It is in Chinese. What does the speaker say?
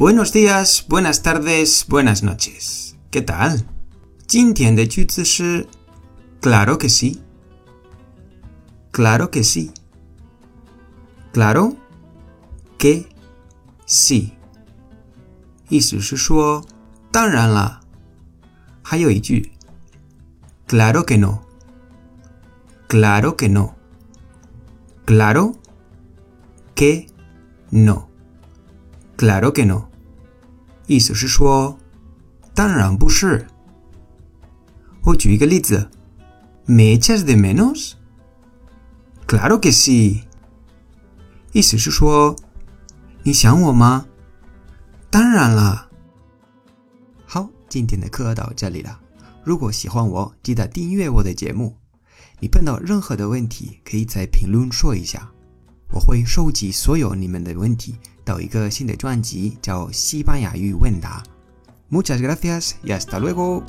Buenos días, buenas tardes, buenas noches. ¿Qué tal? 今天的句子是 Claro que sí. Claro que sí. Claro que sí. 意思是说，当然了。还有一句，Claro que no. Claro que no. Claro que no. Claro que no. 意思是说，当然不是。我举一个例子，¿Me echas de menos？Claro que sí。意思是说，你想我吗？当然了。好，今天的课到这里了。如果喜欢我，记得订阅我的节目。你碰到任何的问题，可以在评论说一下，我会收集所有你们的问题到一个新的专辑，叫《西班牙语问答》。Muchas gracias y hasta luego。